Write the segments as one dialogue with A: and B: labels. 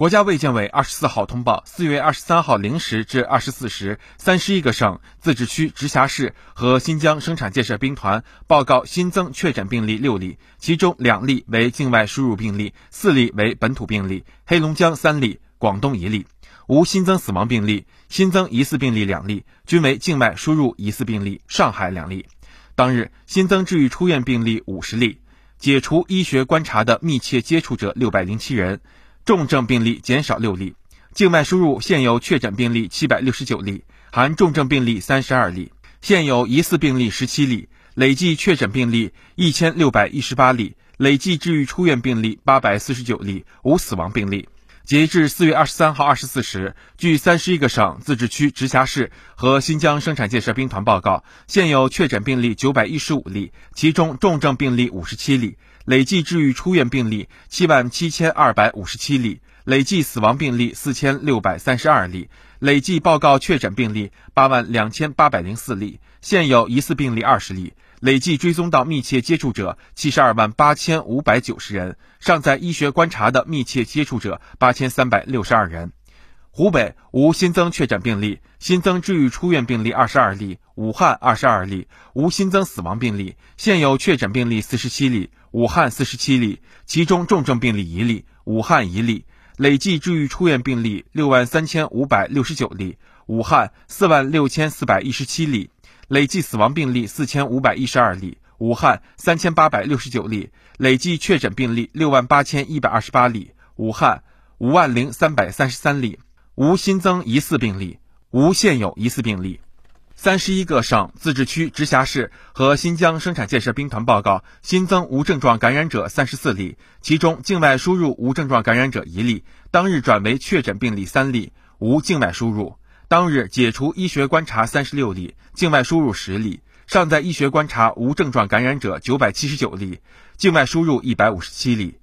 A: 国家卫健委二十四号通报，四月二十三号零时至二十四时，三十一个省、自治区、直辖市和新疆生产建设兵团报告新增确诊病例六例，其中两例为境外输入病例，四例为本土病例，黑龙江三例，广东一例，无新增死亡病例，新增疑似病例两例，均为境外输入疑似病例，上海两例。当日新增治愈出院病例五十例，解除医学观察的密切接触者六百零七人。重症病例减少六例，境外输入现有确诊病例七百六十九例，含重症病例三十二例，现有疑似病例十七例，累计确诊病例一千六百一十八例，累计治愈出院病例八百四十九例，无死亡病例。截至四月二十三号二十四时，据三十一个省、自治区、直辖市和新疆生产建设兵团报告，现有确诊病例九百一十五例，其中重症病例五十七例。累计治愈出院病例七万七千二百五十七例，累计死亡病例四千六百三十二例，累计报告确诊病例八万两千八百零四例，现有疑似病例二十例，累计追踪到密切接触者七十二万八千五百九十人，尚在医学观察的密切接触者八千三百六十二人。湖北无新增确诊病例，新增治愈出院病例二十二例，武汉二十二例，无新增死亡病例，现有确诊病例四十七例，武汉四十七例，其中重症病例一例，武汉一例，累计治愈出院病例六万三千五百六十九例，武汉四万六千四百一十七例，累计死亡病例四千五百一十二例，武汉三千八百六十九例，累计确诊病例六万八千一百二十八例，武汉五万零三百三十三例。无新增疑似病例，无现有疑似病例。三十一个省、自治区、直辖市和新疆生产建设兵团报告新增无症状感染者三十四例，其中境外输入无症状感染者一例，当日转为确诊病例三例，无境外输入。当日解除医学观察三十六例，境外输入十例，尚在医学观察无症状感染者九百七十九例，境外输入一百五十七例。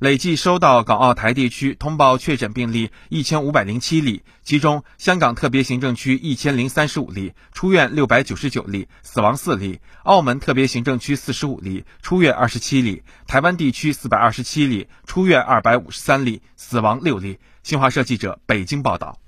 A: 累计收到港澳台地区通报确诊病例一千五百零七例，其中香港特别行政区一千零三十五例，出院六百九十九例，死亡四例；澳门特别行政区四十五例，出院二十七例；台湾地区四百二十七例，出院二百五十三例，死亡六例。新华社记者北京报道。